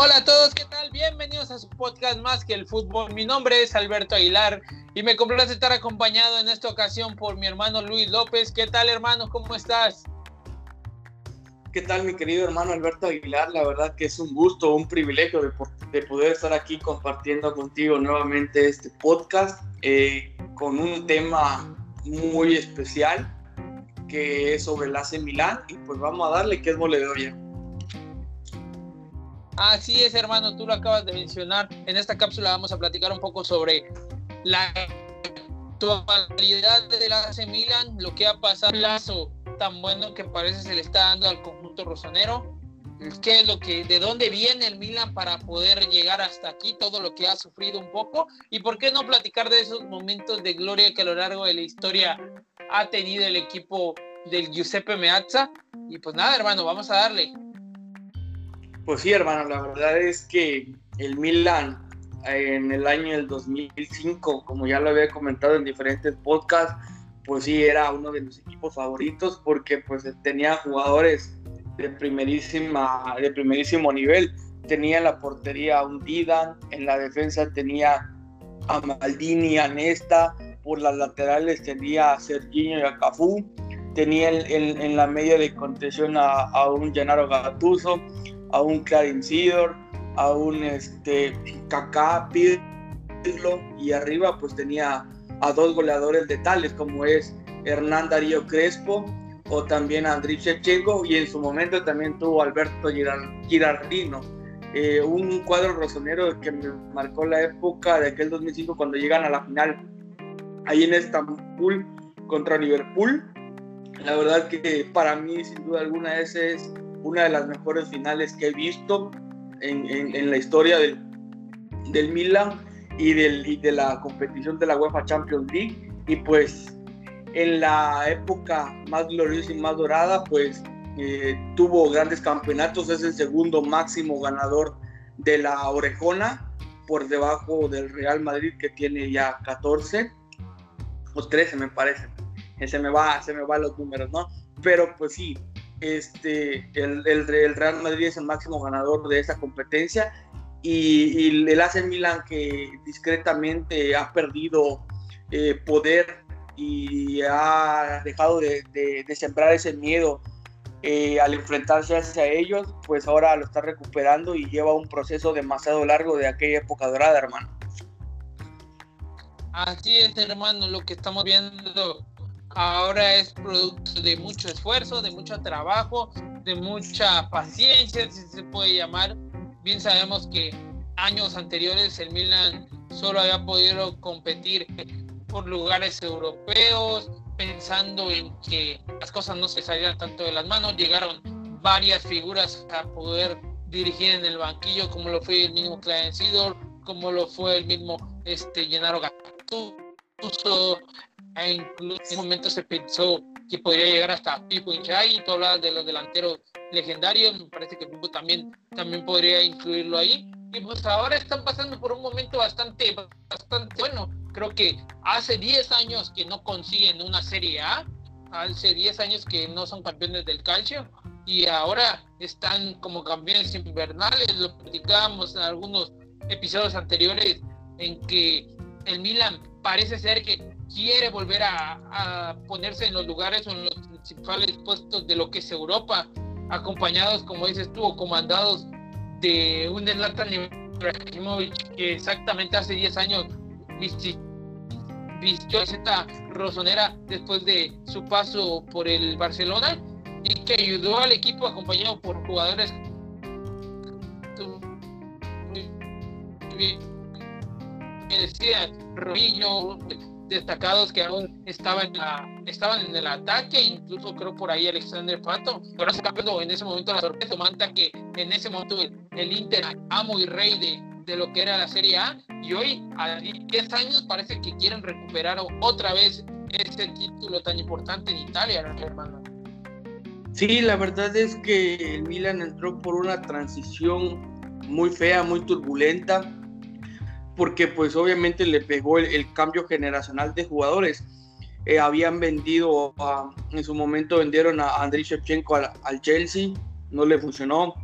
Hola a todos, ¿qué tal? Bienvenidos a su podcast Más que el fútbol. Mi nombre es Alberto Aguilar y me complace estar acompañado en esta ocasión por mi hermano Luis López. ¿Qué tal, hermano? ¿Cómo estás? ¿Qué tal, mi querido hermano Alberto Aguilar? La verdad que es un gusto, un privilegio de, poder estar aquí compartiendo contigo nuevamente este podcast eh, con un tema muy especial que es sobre el AC Milán. Y pues vamos a darle que es mole de olla. Así es, hermano, tú lo acabas de mencionar. En esta cápsula vamos a platicar un poco sobre la actualidad de la AC Milan, lo que ha pasado, el lazo tan bueno que parece se le está dando al conjunto rosonero. ¿Qué es lo que, de dónde viene el Milan para poder llegar hasta aquí, todo lo que ha sufrido un poco? Y por qué no platicar de esos momentos de gloria que a lo largo de la historia ha tenido el equipo del Giuseppe Meazza. Y pues nada, hermano, vamos a darle. Pues sí, hermano, la verdad es que el Milan en el año del 2005, como ya lo había comentado en diferentes podcasts, pues sí era uno de mis equipos favoritos porque pues tenía jugadores de primerísima de primerísimo nivel. Tenía en la portería a un Didan, en la defensa tenía a Maldini, a Nesta, por las laterales tenía a Serginho y a Cafú, tenía en, la media de contención a, a un Gennaro Gattuso, a un Clarence Seedor, a un este, Kaká, Pirlo, y arriba pues tenía a dos goleadores de tales como es Hernán Darío Crespo o también Andriy Shevchenko y en su momento también tuvo Alberto Girardino. Eh, un cuadro rosonero que me marcó la época de aquel 2005 cuando llegan a la final ahí en Estambul contra Liverpool. La verdad que para mí sin duda alguna ese es una de las mejores finales que he visto en, la historia del, del Milan y, del, de la competición de la UEFA Champions League. Y pues en la época más gloriosa y más dorada, pues eh, tuvo grandes campeonatos, es el segundo máximo ganador de la Orejona, por debajo del Real Madrid que tiene ya 14 o 13 me parece. Se me va, se me van los números, ¿no? Pero pues sí, este, el, Real Madrid es el máximo ganador de esa competencia y, y el AC Milan que discretamente ha perdido eh, poder y ha dejado de, de, sembrar ese miedo eh, al enfrentarse hacia ellos, pues ahora lo está recuperando y lleva un proceso demasiado largo de aquella época dorada, hermano. Así es, hermano, lo que estamos viendo ahora es producto de mucho esfuerzo, de mucho trabajo, de mucha paciencia, si se puede llamar. Bien sabemos que años anteriores el Milan solo había podido competir por lugares europeos, pensando en que las cosas no se salían tanto de las manos. Llegaron varias figuras a poder dirigir en el banquillo, como lo fue el mismo Clarence Sidor, como lo fue el mismo este, Gennaro Gattuso, e incluso en un momento se pensó que podría llegar hasta Pipo Inchai, tú hablabas de los delanteros legendarios, me parece que Pipo también, también podría incluirlo ahí. Y pues ahora están pasando por un momento bastante, bastante bueno. Creo que hace 10 años que no consiguen una Serie A, hace 10 años que no son campeones del calcio y ahora están como campeones invernales. Lo platicábamos en algunos episodios anteriores en que el Milan parece ser que quiere volver a, ponerse en los lugares o en los principales puestos de lo que es Europa, acompañados, como dices tú, o comandados de un Zlatan Ibrahimovic que exactamente hace 10 años vistió esta rosonera después de su paso por el Barcelona y que ayudó al equipo acompañado por jugadores que decían Robinho, destacados que aún estaban en, estaban en el ataque, incluso creo por ahí Alexander Pato, pero se en ese momento la sorpresa, Manta que en ese momento el, Inter, amo y rey de, de lo que era la Serie A y hoy a 10 años parece que quieren recuperar otra vez ese título tan importante en Italia, hermano. Sí, la verdad es que el Milan entró por una transición muy fea, muy turbulenta, porque pues obviamente le pegó el, cambio generacional de jugadores. Eh, habían vendido, en su momento vendieron a Andriy Shevchenko al, al, Chelsea, no le funcionó.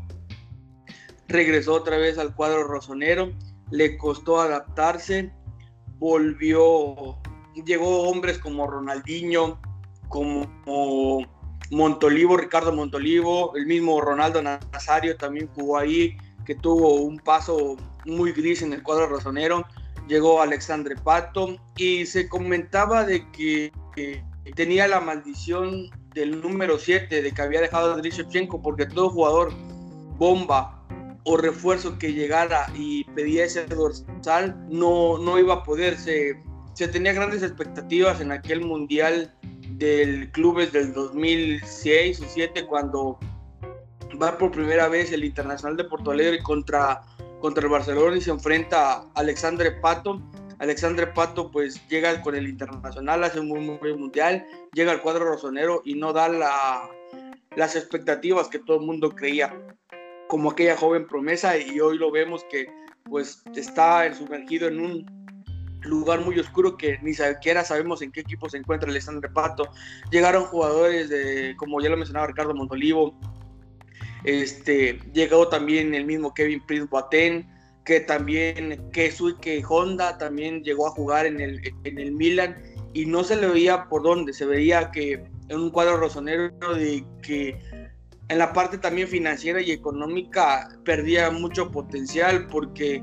Regresó otra vez al cuadro rosonero, le costó adaptarse, volvió, llegó hombres como Ronaldinho, como Montolivo, Ricardo Montolivo, el mismo Ronaldo Nazario también jugó ahí, que tuvo un paso muy gris en el cuadro rosonero. Llegó Alexandre Pato y se comentaba de que, tenía la maldición del número 7, de que había dejado a Shevchenko, porque todo jugador bomba o refuerzo que llegara y pedía ese dorsal no, no iba a poder. Se, se tenía grandes expectativas en aquel mundial del clubes del 2006 o 2007 cuando va por primera vez el Internacional de Porto Alegre contra, contra el Barcelona y se enfrenta a Alexandre Pato. Alexandre Pato pues llega con el Internacional, hace un muy, buen mundial, llega al cuadro rosonero y no da la, las expectativas que todo el mundo creía como aquella joven promesa y hoy lo vemos que pues está sumergido en un lugar muy oscuro que ni siquiera sabemos en qué equipo se encuentra Alexandre Pato. Llegaron jugadores de, como ya lo mencionaba Ricardo Montolivo, este, llegó también el mismo Kevin Prince Boateng, que también, que Honda también llegó a jugar en el, en el Milan y no se le veía por dónde, se veía que en un cuadro rosonero de que en la parte también financiera y económica perdía mucho potencial porque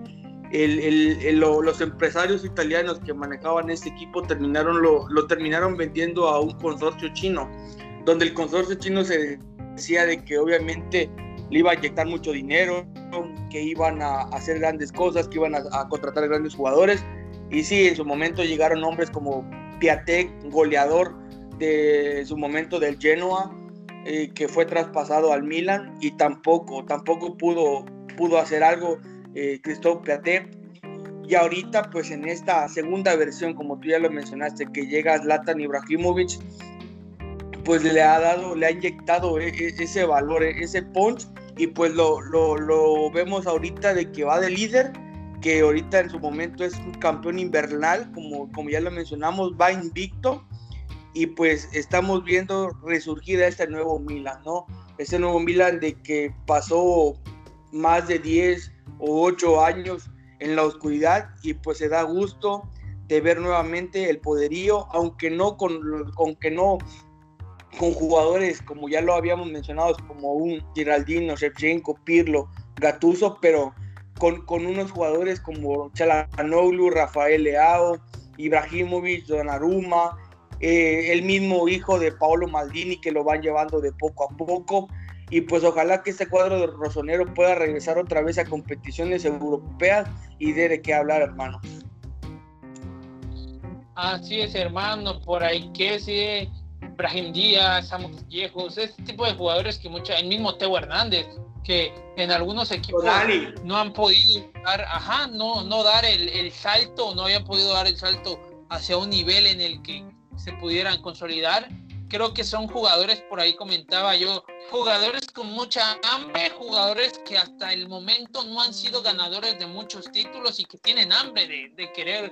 los empresarios italianos que manejaban este equipo terminaron lo, terminaron vendiendo a un consorcio chino, donde el consorcio chino se decía de que obviamente le iba a inyectar mucho dinero, que iban a hacer grandes cosas, que iban a, contratar grandes jugadores. Y sí, en su momento llegaron hombres como Piatek, goleador de su momento del Genoa, eh, que fue traspasado al Milan y tampoco, tampoco pudo, pudo hacer algo eh, Christophe Piaté. Y ahorita, pues en esta segunda versión, como tú ya lo mencionaste, que llega Zlatan Ibrahimovic, pues le ha dado, le ha inyectado e, e, ese valor, e, ese punch, y pues lo, lo, vemos ahorita de que va de líder, que ahorita en su momento es un campeón invernal, como, como ya lo mencionamos, va invicto, y pues estamos viendo resurgir a este nuevo Milan, ¿no? Este nuevo Milan de que pasó más de 10 o 8 años en la oscuridad y pues se da gusto de ver nuevamente el poderío, aunque no con, aunque no con jugadores como ya lo habíamos mencionado, como un Giraldino, Shevchenko, Pirlo, Gatuso, pero con, con unos jugadores como Chalanoglu, Rafael Leao, Ibrahimovic, Donnarumma, eh, el mismo hijo de Paolo Maldini que lo van llevando de poco a poco. Y pues ojalá que este cuadro de Rosonero pueda regresar otra vez a competiciones europeas y dé de qué hablar, hermano. Así es, hermano, por ahí que sí Brahim Díaz, Samuel Viejos, este tipo de jugadores que mucha, el mismo Teo Hernández, que en algunos equipos no han podido dar, ajá, no, no dar el, el, salto, no habían podido dar el salto hacia un nivel en el que se pudieran consolidar. Creo que son jugadores, por ahí comentaba yo, jugadores con mucha hambre, jugadores que hasta el momento no han sido ganadores de muchos títulos y que tienen hambre de, de querer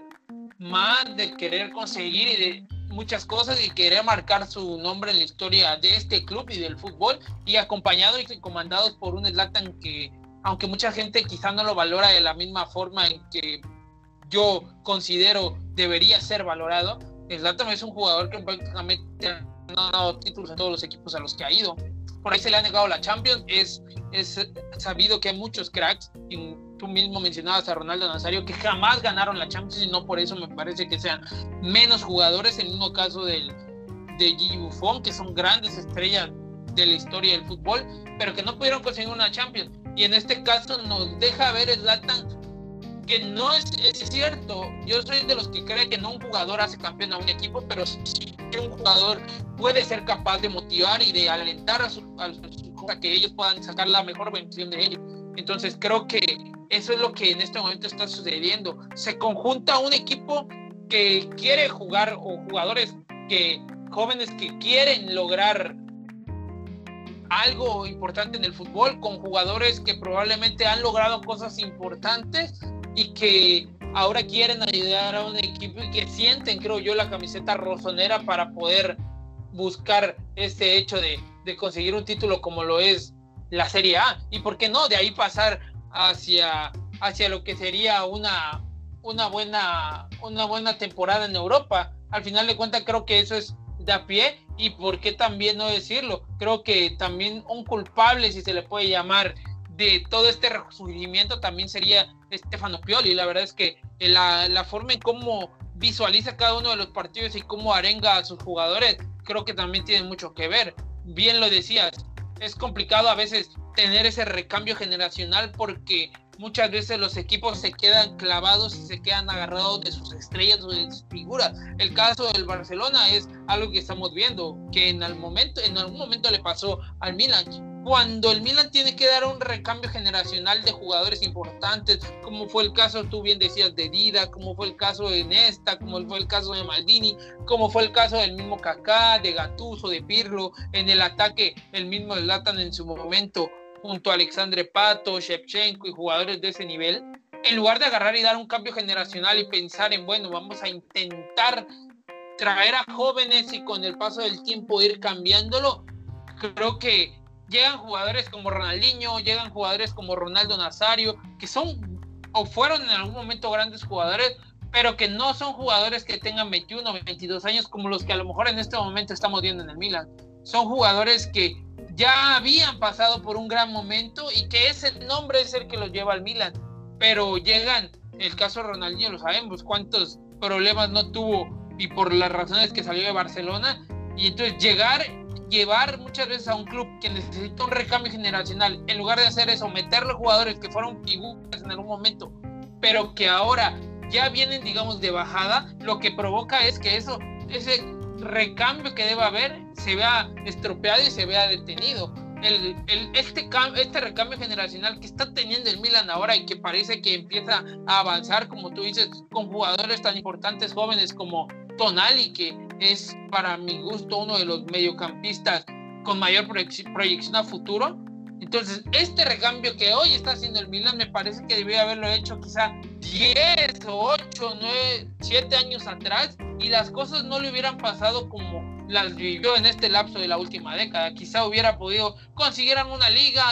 más, de querer conseguir y de muchas cosas y quería marcar su nombre en la historia de este club y del fútbol y acompañados y comandados por un Zlatan que aunque mucha gente quizá no lo valora de la misma forma en que yo considero debería ser valorado, Zlatan es un jugador que prácticamente ha ganado títulos en todos los equipos a los que ha ido. Por ahí se le ha negado la Champions, es, es sabido que hay muchos cracks, tú mismo mencionabas a Ronaldo Nazario, que jamás ganaron la Champions y no por eso me parece que sean menos jugadores. El mismo caso del, de Gigi Buffon, que son grandes estrellas de la historia del fútbol, pero que no pudieron conseguir una Champions. Y en este caso nos deja ver Zlatan que no es, es, cierto. Yo soy de los que cree que no un jugador hace campeón a un equipo, pero sí que un jugador puede ser capaz de motivar y de alentar a, su, a, a que ellos puedan sacar la mejor versión de ellos. Entonces creo que eso es lo que en este momento está sucediendo. Se conjunta un equipo que quiere jugar o jugadores que jóvenes que quieren lograr algo importante en el fútbol con jugadores que probablemente han logrado cosas importantes y que ahora quieren ayudar a un equipo y que sienten, creo yo, la camiseta rosonera para poder buscar este hecho de, de conseguir un título como lo es la Serie A. Y por qué no, de ahí pasar hacia, hacia lo que sería una, una, buena, una buena temporada en Europa. Al final de cuentas, creo que eso es de a pie. Y por qué también no decirlo. Creo que también un culpable, si se le puede llamar, de todo este resurgimiento también sería Stefano Pioli. La verdad es que la, la forma en cómo visualiza cada uno de los partidos y cómo arenga a sus jugadores, creo que también tiene mucho que ver. Bien lo decías, es complicado a veces tener ese recambio generacional porque muchas veces los equipos se quedan clavados y se quedan agarrados de sus estrellas o de sus figuras. El caso del Barcelona es algo que estamos viendo, que en, algún momento le pasó al Milan cuando el Milan tiene que dar un recambio generacional de jugadores importantes, como fue el caso, tú bien decías, de Dida, como fue el caso de Nesta, como fue el caso de Maldini, como fue el caso del mismo Kaká, de Gattuso, de Pirlo, en el ataque el mismo Zlatan en su momento, junto a Alexandre Pato, Shevchenko y jugadores de ese nivel, en lugar de agarrar y dar un cambio generacional y pensar en, bueno, vamos a intentar traer a jóvenes y con el paso del tiempo ir cambiándolo, creo que llegan jugadores como Ronaldinho, llegan jugadores como Ronaldo Nazario, que son o fueron en algún momento grandes jugadores, pero que no son jugadores que tengan 21 o 22 años como los que a lo mejor en este momento estamos viendo en el Milan. Son jugadores que ya habían pasado por un gran momento y que ese nombre es el que los lleva al Milan, pero llegan, el caso de Ronaldinho lo sabemos, cuántos problemas no tuvo y por las razones que salió de Barcelona, y entonces llegar llevar muchas veces a un club que necesita un recambio generacional, en lugar de hacer eso, meterle jugadores que fueron figuras en algún momento, pero que ahora ya vienen, digamos, de bajada, lo que provoca es que eso, ese recambio que debe haber, se vea estropeado y se vea detenido. El, el, este, este recambio generacional que está teniendo el Milan ahora y que parece que empieza a avanzar, como tú dices, con jugadores tan importantes jóvenes como Tonali, que es para mi gusto uno de los mediocampistas con mayor proyección a futuro. Entonces, este recambio que hoy está haciendo el Milan me parece que debió haberlo hecho quizá 10 o 8, 9, 7 años atrás y las cosas no le hubieran pasado como las vivió en este lapso de la última década. Quizá hubiera podido conseguir una liga,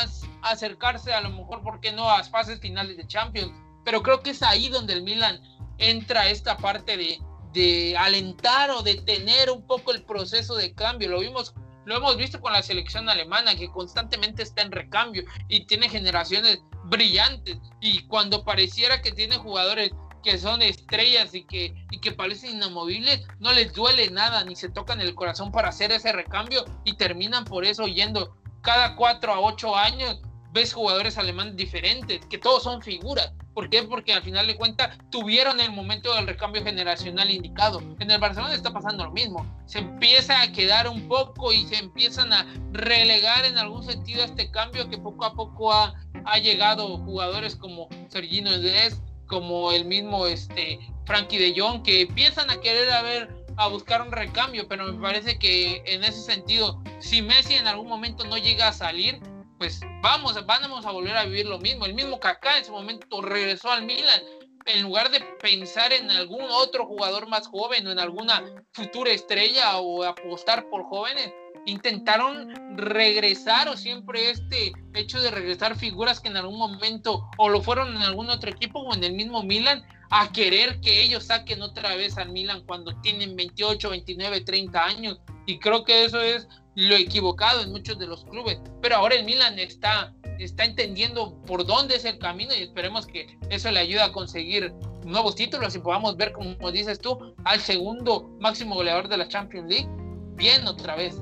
acercarse a lo mejor, ¿por qué no?, a fases finales de Champions. Pero creo que es ahí donde el Milan entra esta parte de de alentar o detener un poco el proceso de cambio. Lo vimos, lo hemos visto con la selección alemana que constantemente está en recambio y tiene generaciones brillantes. Y cuando pareciera que tiene jugadores que son estrellas y que, y que parecen inamovibles, no les duele nada ni se tocan el corazón para hacer ese recambio y terminan por eso yendo cada cuatro a ocho años ves jugadores alemanes diferentes, que todos son figuras. ¿Por qué? Porque al final de cuentas tuvieron el momento del recambio generacional indicado. En el Barcelona está pasando lo mismo. Se empieza a quedar un poco y se empiezan a relegar en algún sentido este cambio que poco a poco ha, ha llegado jugadores como Sergino Dez, como el mismo este, Frankie de Jong, que empiezan a querer a ver a buscar un recambio, pero me parece que en ese sentido, si Messi en algún momento no llega a salir, pues vamos, vamos a volver a vivir lo mismo. El mismo Kaká en su momento regresó al Milan. En lugar de pensar en algún otro jugador más joven o en alguna futura estrella o apostar por jóvenes, intentaron regresar o siempre este hecho de regresar figuras que en algún momento o lo fueron en algún otro equipo o en el mismo Milan a querer que ellos saquen otra vez al Milan cuando tienen 28, 29, 30 años. Y creo que eso es lo equivocado en muchos de los clubes. Pero ahora el Milan está, está entendiendo por dónde es el camino y esperemos que eso le ayude a conseguir nuevos títulos y podamos ver, como dices tú, al segundo máximo goleador de la Champions League bien otra vez.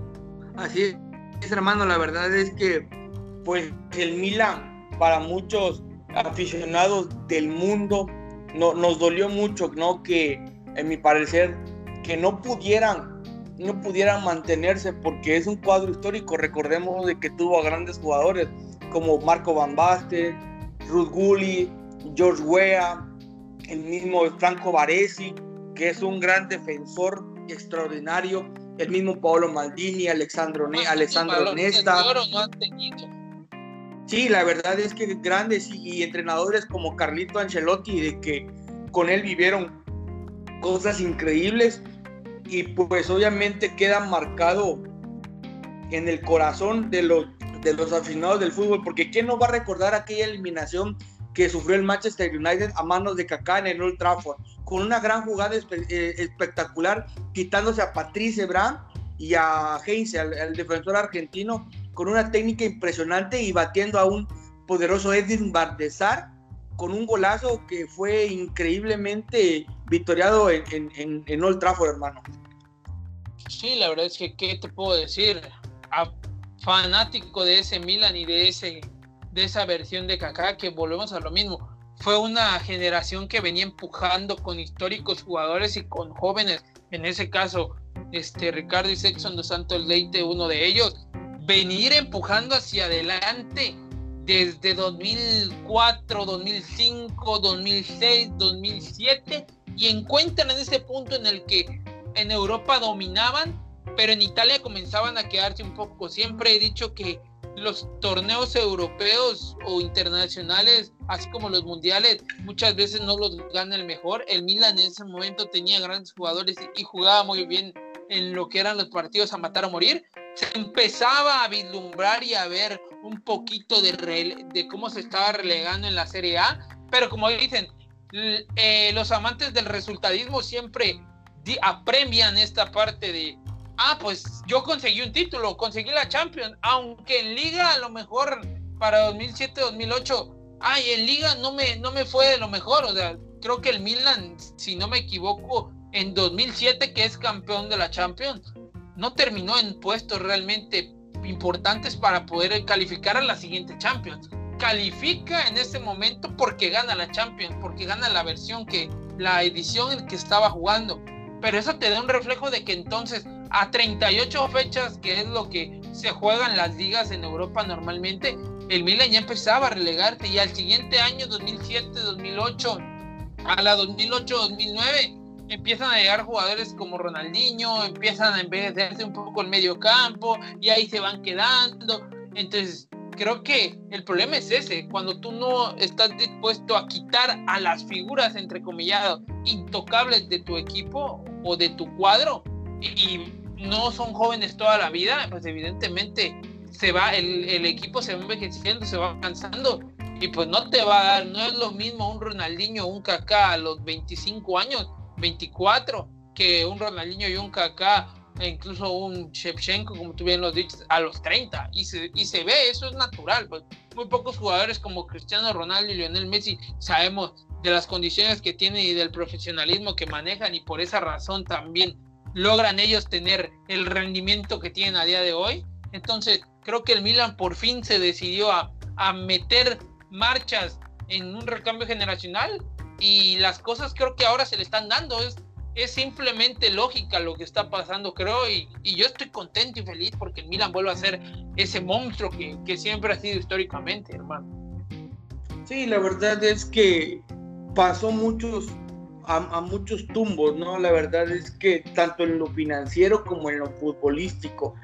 Así es, hermano, la verdad es que pues el Milan para muchos aficionados del mundo no, nos dolió mucho, ¿no? Que en mi parecer que no pudieran no pudieran mantenerse porque es un cuadro histórico. Recordemos de que tuvo a grandes jugadores como Marco Van Basten, Ruth Gulli, George Weah, el mismo Franco Baresi, que es un gran defensor extraordinario, el mismo Paolo Maldini, Alexandro, ne Alessandro Nesta. Sí, la verdad es que grandes y, entrenadores como Carlito Ancelotti, de que con él vivieron cosas increíbles y pues obviamente queda marcado en el corazón de los, de los aficionados del fútbol, porque ¿quién no va a recordar aquella eliminación que sufrió el Manchester United a manos de Kaká en el Old Trafford, con una gran jugada eh, espectacular, quitándose a Patrice Brand y a Heinze, al, defensor argentino, con una técnica impresionante y batiendo a un poderoso Edwin Bardesar con un golazo que fue increíblemente victoriado en, en, Old Trafford, hermano. Sí, la verdad es que, ¿qué te puedo decir? fanático de ese Milan y de ese de esa versión de Kaká, que volvemos a lo mismo. Fue una generación que venía empujando con históricos jugadores y con jóvenes, en ese caso, este Ricardo y Sexton dos Santos Leite, uno de ellos, venir empujando hacia adelante desde 2004, 2005, 2006, 2007 y encuentran en ese punto en el que en Europa dominaban, pero en Italia comenzaban a quedarse un poco. Siempre he dicho que los torneos europeos o internacionales, así como los mundiales, muchas veces no los gana el mejor. El Milan en ese momento tenía grandes jugadores y jugaba muy bien en lo que eran los partidos a matar o morir. Se empezaba a vislumbrar y a ver un poquito de, cómo se estaba relegando en la Serie A, pero como dicen, eh, los amantes del resultadismo siempre apremian esta parte de ah, pues yo conseguí un título, conseguí la Champions, aunque en liga a lo mejor para 2007-2008, ay, en liga no me, no me fue de lo mejor, o sea, creo que el Milan, si no me equivoco, en 2007 que es campeón de la Champions, no terminó en puestos realmente importantes para poder calificar a la siguiente Champions. Califica en ese momento porque gana la Champions, porque gana la versión que, la edición en que estaba jugando. Pero eso te da un reflejo de que entonces a 38 fechas, que es lo que se juegan las ligas en Europa normalmente, el Milan ya empezaba a relegarte y al siguiente año, 2007-2008, a la 2008-2009, empiezan a llegar jugadores como Ronaldinho, empiezan a envejecerse un poco el medio campo y ahí se van quedando. Entonces, creo que el problema es ese, cuando tú no estás dispuesto a quitar a las figuras, entre comillados, intocables de tu equipo o de tu cuadro, y no son jóvenes toda la vida, pues evidentemente se va, el, el, equipo se va envejeciendo, se va cansando y pues no te va a dar, no es lo mismo un Ronaldinho un Kaká a los 25 años, 24, que un Ronaldinho y un Kaká, e incluso un Shevchenko, como tú bien lo dices, a los 30 y se, y se ve, eso es natural, pues muy pocos jugadores como Cristiano Ronaldo y Lionel Messi sabemos de las condiciones que tienen y del profesionalismo que manejan y por esa razón también logran ellos tener el rendimiento que tienen a día de hoy. Entonces, creo que el Milan por fin se decidió a, meter marchas en un recambio generacional y las cosas creo que ahora se le están dando. Es, es simplemente lógica lo que está pasando, creo, y, yo estoy contento y feliz porque el Milan vuelve a ser ese monstruo que, que siempre ha sido históricamente, hermano. Sí, la verdad es que pasó muchos a, muchos tumbos, ¿no? La verdad es que tanto en lo financiero como en lo futbolístico,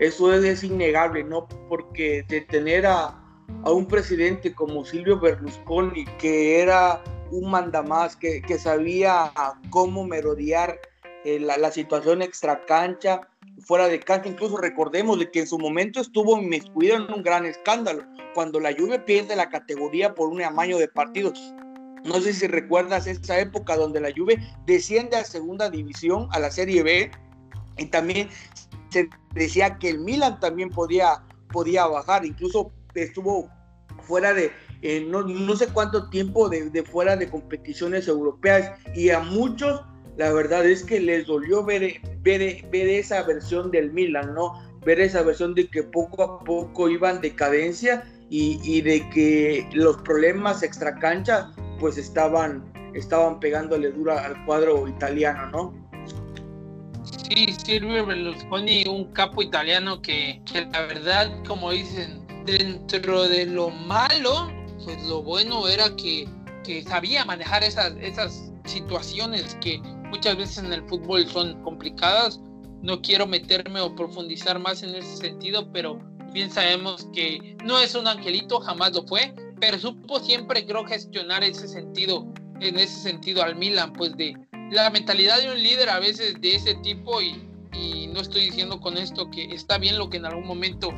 eso es, innegable, ¿no? Porque de tener a, un presidente como Silvio Berlusconi, que era un mandamás, que, que sabía cómo merodear eh, la, la, situación extracancha, fuera de cancha, incluso recordemos de que en su momento estuvo inmiscuido en un gran escándalo, cuando la Juve pierde la categoría por un amaño de partidos. No sé si recuerdas esa época donde la Juve desciende a segunda división, a la Serie B, y también se decía que el Milan también podía, podía bajar, incluso estuvo fuera de, eh, no, sé cuánto tiempo de, fuera de competiciones europeas, y a muchos la verdad es que les dolió ver, ver, ver esa versión del Milan, ¿no? Ver esa versión de que poco a poco iban decadencia y, y de que los problemas extracancha pues estaban, estaban pegándole dura al cuadro italiano, ¿no? Sí, Silvio Berlusconi, un capo italiano que, la verdad, como dicen, dentro de lo malo, pues lo bueno era que que sabía manejar esas, esas situaciones que muchas veces en el fútbol son complicadas. No quiero meterme o profundizar más en ese sentido, pero bien sabemos que no es un angelito, jamás lo fue, pero supo siempre creo gestionar ese sentido, en ese sentido al Milan, pues de la mentalidad de un líder a veces de ese tipo y, y no estoy diciendo con esto que está bien lo que en algún momento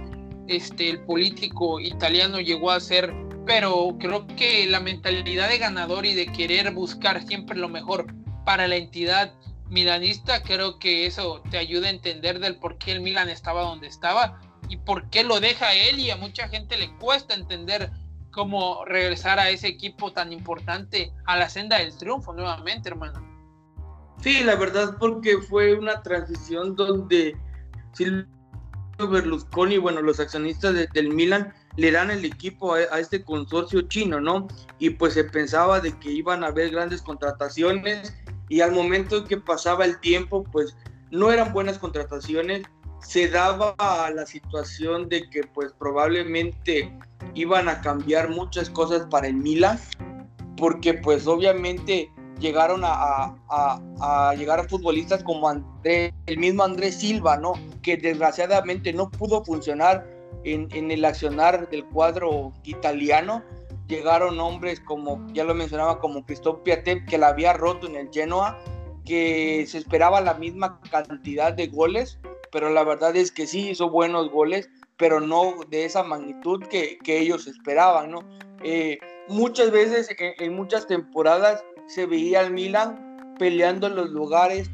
este, el político italiano llegó a hacer, pero creo que la mentalidad de ganador y de querer buscar siempre lo mejor para la entidad milanista, creo que eso te ayuda a entender del por qué el Milan estaba donde estaba y por qué lo deja él y a mucha gente le cuesta entender cómo regresar a ese equipo tan importante a la senda del triunfo nuevamente, hermano. Sí, la verdad porque fue una transición donde Silvio Berlusconi, bueno, los accionistas del Milan le dan el equipo a, a, este consorcio chino, ¿no? Y pues se pensaba de que iban a haber grandes contrataciones y al momento que pasaba el tiempo, pues no eran buenas contrataciones, se daba la situación de que pues probablemente iban a cambiar muchas cosas para el Milan, porque pues obviamente llegaron a, a, a, llegar a futbolistas como el mismo Andrés Silva, ¿no? Que desgraciadamente no pudo funcionar en, en, el accionar del cuadro italiano. Llegaron hombres como, ya lo mencionaba, como Christophe Piatet, que la había roto en el Genoa, que se esperaba la misma cantidad de goles, pero la verdad es que sí hizo buenos goles, pero no de esa magnitud que, que ellos esperaban, ¿no? Eh, muchas veces, en, en muchas temporadas, se veía al Milan peleando en los lugares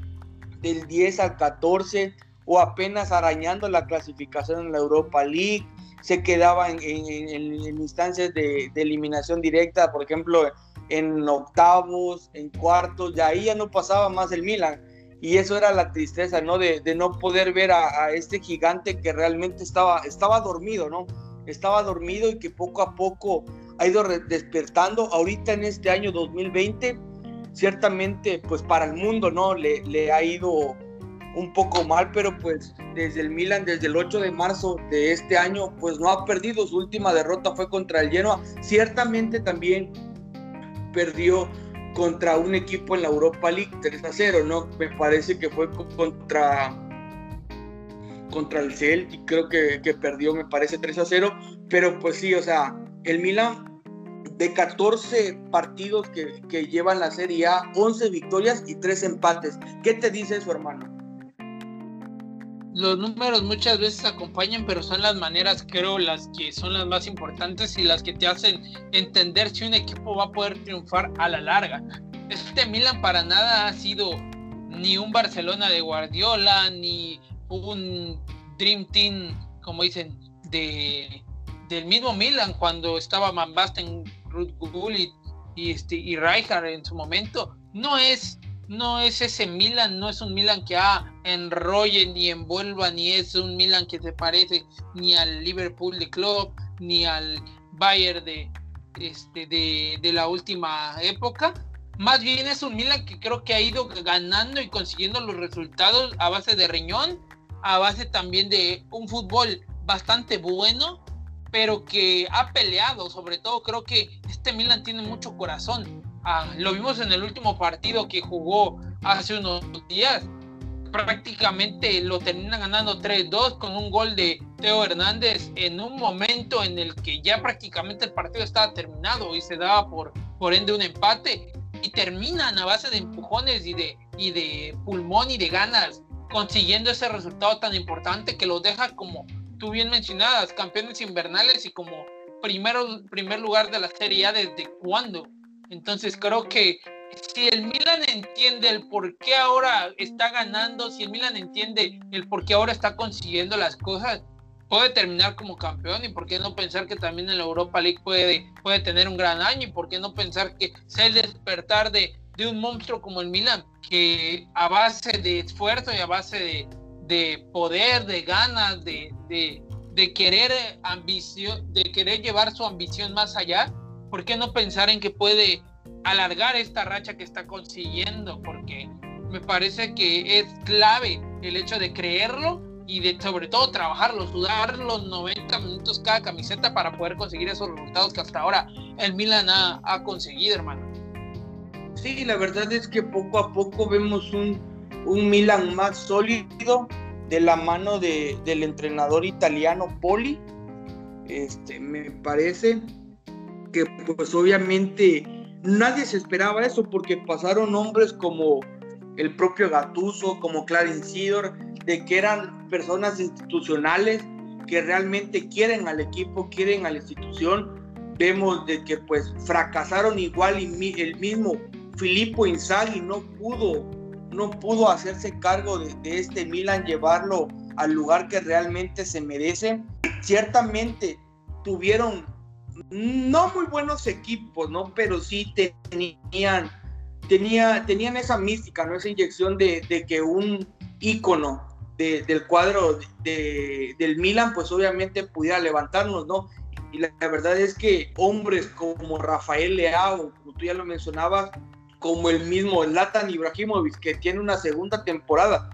del 10 al 14 o apenas arañando la clasificación en la Europa League, se quedaba en, en, en instancias de, de, eliminación directa, por ejemplo, en octavos, en cuartos, y ahí ya no pasaba más el Milan. Y eso era la tristeza, ¿no? De, de no poder ver a, a, este gigante que realmente estaba, estaba dormido, ¿no? Estaba dormido y que poco a poco ha ido despertando. Ahorita en este año 2020, ciertamente, pues para el mundo, ¿no? Le, le ha ido un poco mal, pero pues desde el Milan, desde el 8 de marzo de este año, pues no ha perdido. Su última derrota fue contra el Genoa. Ciertamente también perdió contra un equipo en la Europa League 3 a 0, ¿no? Me parece que fue contra contra el Celtic, creo que, que perdió, me parece 3 a 0, pero pues sí, o sea, el Milan de 14 partidos que, que, llevan la Serie A, 11 victorias y 3 empates. ¿Qué te dice su hermano? Los números muchas veces acompañan, pero son las maneras, creo, las que son las más importantes y las que te hacen entender si un equipo va a poder triunfar a la larga. Este Milan para nada ha sido ni un Barcelona de Guardiola, ni un Dream Team, como dicen, de, del mismo Milan cuando estaba Van Basten, Ruth Gullit y, este, y Rijkaard en su momento. No es, no es ese Milan, no es un Milan que ah, enrolle ni envuelva, ni es un Milan que se parece ni al Liverpool de club, ni al Bayern de, este, de, de la última época. Más bien es un Milan que creo que ha ido ganando y consiguiendo los resultados a base de riñón, a base también de un fútbol bastante bueno, pero que ha peleado, sobre todo creo que este Milan tiene mucho corazón. Ah, lo vimos en el último partido que jugó hace unos días. Prácticamente lo terminan ganando 3-2 con un gol de Teo Hernández en un momento en el que ya prácticamente el partido estaba terminado y se daba por, por ende un empate. Y terminan a base de empujones y de, y de pulmón y de ganas consiguiendo ese resultado tan importante que los deja como tú bien mencionadas, campeones invernales y como primero, primer lugar de la Serie A desde cuándo. Entonces creo que si el Milan entiende el por qué ahora está ganando, si el Milan entiende el por qué ahora está consiguiendo las cosas, puede terminar como campeón y por qué no pensar que también en la Europa League puede, puede tener un gran año y por qué no pensar que sea el despertar de, de un monstruo como el Milan, que a base de esfuerzo y a base de, de poder, de ganas, de, de, de querer ambición, de querer llevar su ambición más allá, ¿por qué no pensar en que puede alargar esta racha que está consiguiendo? Porque me parece que es clave el hecho de creerlo y de sobre todo trabajarlo, sudar los 90 minutos cada camiseta para poder conseguir esos resultados que hasta ahora el Milan ha, conseguido, hermano. Sí, la verdad es que poco a poco vemos un, un Milan más sólido de la mano de, del entrenador italiano Poli. Este, me parece que pues obviamente nadie se esperaba eso porque pasaron hombres como el propio Gatuso, como Clarence Sidor, de que eran personas institucionales que realmente quieren al equipo, quieren a la institución. Vemos de que pues fracasaron igual y el mismo Filippo Inzaghi no pudo, no pudo hacerse cargo de, este Milan, llevarlo al lugar que realmente se merece. Ciertamente tuvieron no muy buenos equipos, ¿no? Pero sí tenían, tenía, tenían esa mística, ¿no? Esa inyección de, que un ícono del cuadro del Milan, pues obviamente pudiera levantarnos, ¿no? Y la, verdad es que hombres como Rafael Leao, como tú ya lo mencionabas, como el mismo Latan Ibrahimovic, que tiene una segunda temporada,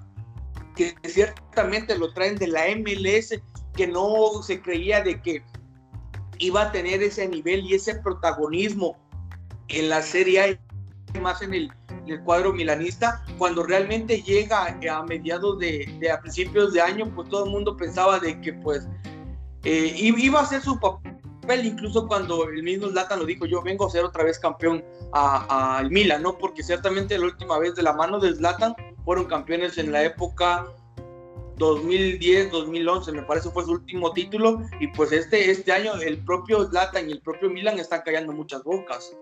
que ciertamente lo traen de la MLS, que no se creía de que iba a tener ese nivel y ese protagonismo en la Serie A, más en el, cuadro milanista, cuando realmente llega a mediados de, a principios de año, pues todo el mundo pensaba de que pues eh, iba a ser su papel incluso cuando el mismo Zlatan lo dijo, yo vengo a ser otra vez campeón al Milan, ¿no? Porque ciertamente la última vez de la mano de Zlatan fueron campeones en la época 2010, 2011, me parece fue su último título y pues este, este año el propio Zlatan y el propio Milan están callando muchas bocas.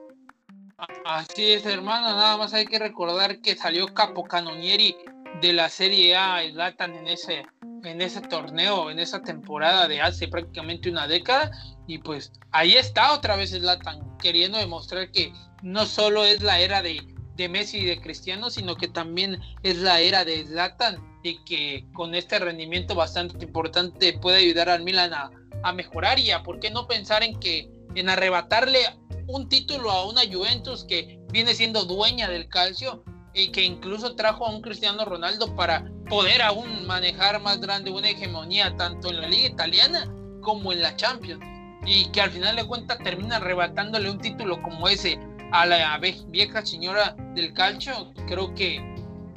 Así es, hermano, nada más hay que recordar que salió Capo Canonieri de la Serie A, Zlatan en ese en ese torneo, en esa temporada de hace prácticamente una década. Y pues ahí está otra vez Zlatan, queriendo demostrar que no solo es la era de, Messi y de Cristiano, sino que también es la era de Zlatan y que con este rendimiento bastante importante puede ayudar al Milan a, a mejorar y a por qué no pensar en que en arrebatarle un título a una Juventus que viene siendo dueña del calcio y que incluso trajo a un Cristiano Ronaldo para poder aún manejar más grande una hegemonía tanto en la liga italiana como en la Champions y que al final de cuentas termina arrebatándole un título como ese a la vieja señora del calcio, creo que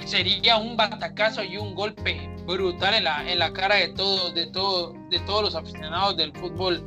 sería un batacazo y un golpe brutal en la, en la cara de todo, de todo, de todos los aficionados del fútbol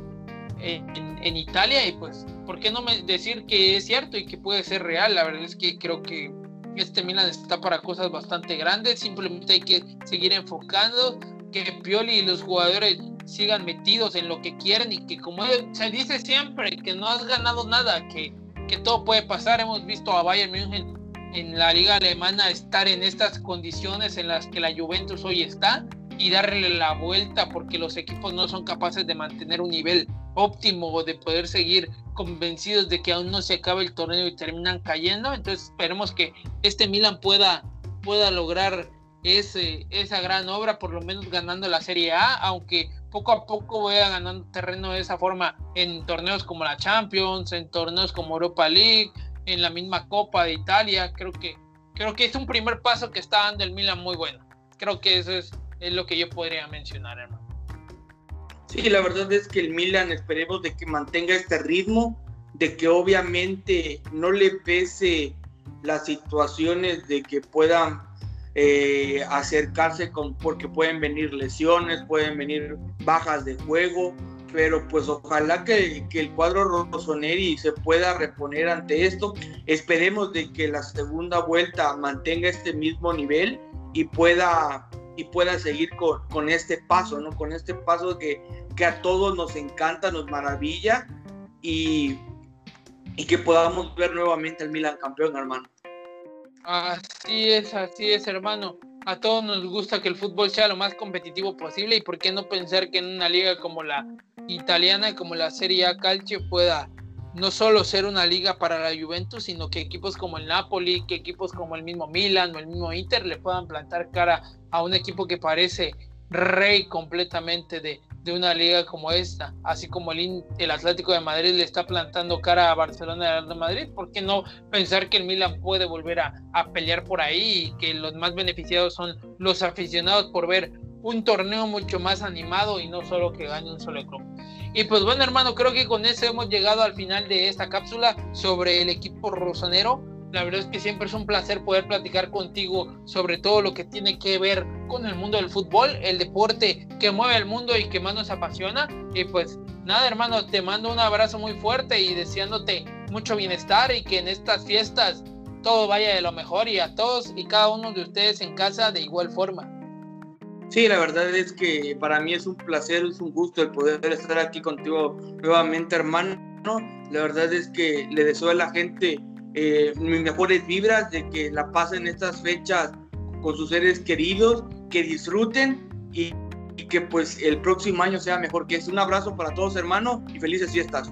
en, en Italia. Y pues, ¿por qué no me decir que es cierto y que puede ser real? La verdad es que creo que este Milan está para cosas bastante grandes, simplemente hay que seguir enfocando, que Pioli y los jugadores sigan metidos en lo que quieren y que como se dice siempre, que no has ganado nada, que, que todo puede pasar, hemos visto a Bayern München en la liga alemana estar en estas condiciones en las que la Juventus hoy está y darle la vuelta porque los equipos no son capaces de mantener un nivel óptimo o de poder seguir convencidos de que aún no se acaba el torneo y terminan cayendo. Entonces esperemos que este Milan pueda, pueda lograr ese, esa gran obra, por lo menos ganando la Serie A, aunque poco a poco vaya ganando terreno de esa forma en torneos como la Champions, en torneos como Europa League, en la misma Copa de Italia. Creo que, creo que es un primer paso que está dando el Milan muy bueno. Creo que eso es, es lo que yo podría mencionar, hermano. Sí, la verdad es que el Milan esperemos de que mantenga este ritmo, de que obviamente no le pese las situaciones de que puedan eh, acercarse con, porque pueden venir lesiones, pueden venir bajas de juego, pero pues ojalá que, que, el cuadro Rossoneri se pueda reponer ante esto. Esperemos de que la segunda vuelta mantenga este mismo nivel y pueda y pueda seguir con, con, este paso, ¿no? Con este paso que, que, a todos nos encanta, nos maravilla y, y que podamos ver nuevamente al Milan campeón, hermano. Así es, así es, hermano. A todos nos gusta que el fútbol sea lo más competitivo posible y por qué no pensar que en una liga como la italiana, como la Serie A Calcio pueda no solo ser una liga para la Juventus, sino que equipos como el Napoli, que equipos como el mismo Milan o el mismo Inter le puedan plantar cara a un equipo que parece rey completamente de, una liga como esta, así como el, Atlético de Madrid le está plantando cara a Barcelona de Madrid, ¿por qué no pensar que el Milan puede volver a, a pelear por ahí y que los más beneficiados son los aficionados por ver un torneo mucho más animado y no solo que gane un solo club. Y pues bueno, hermano, creo que con eso hemos llegado al final de esta cápsula sobre el equipo rosonero. La verdad es que siempre es un placer poder platicar contigo sobre todo lo que tiene que ver con el mundo del fútbol, el deporte que mueve el mundo y que más nos apasiona. Y pues nada, hermano, te mando un abrazo muy fuerte y deseándote mucho bienestar y que en estas fiestas todo vaya de lo mejor y a todos y cada uno de ustedes en casa de igual forma. Sí, la verdad es que para mí es un placer, es un gusto el poder estar aquí contigo nuevamente, hermano. La verdad es que le deseo a la gente eh, mis mejores vibras de que la pasen estas fechas con sus seres queridos, que disfruten y, y que pues el próximo año sea mejor que es. Un abrazo para todos, hermano, y felices fiestas.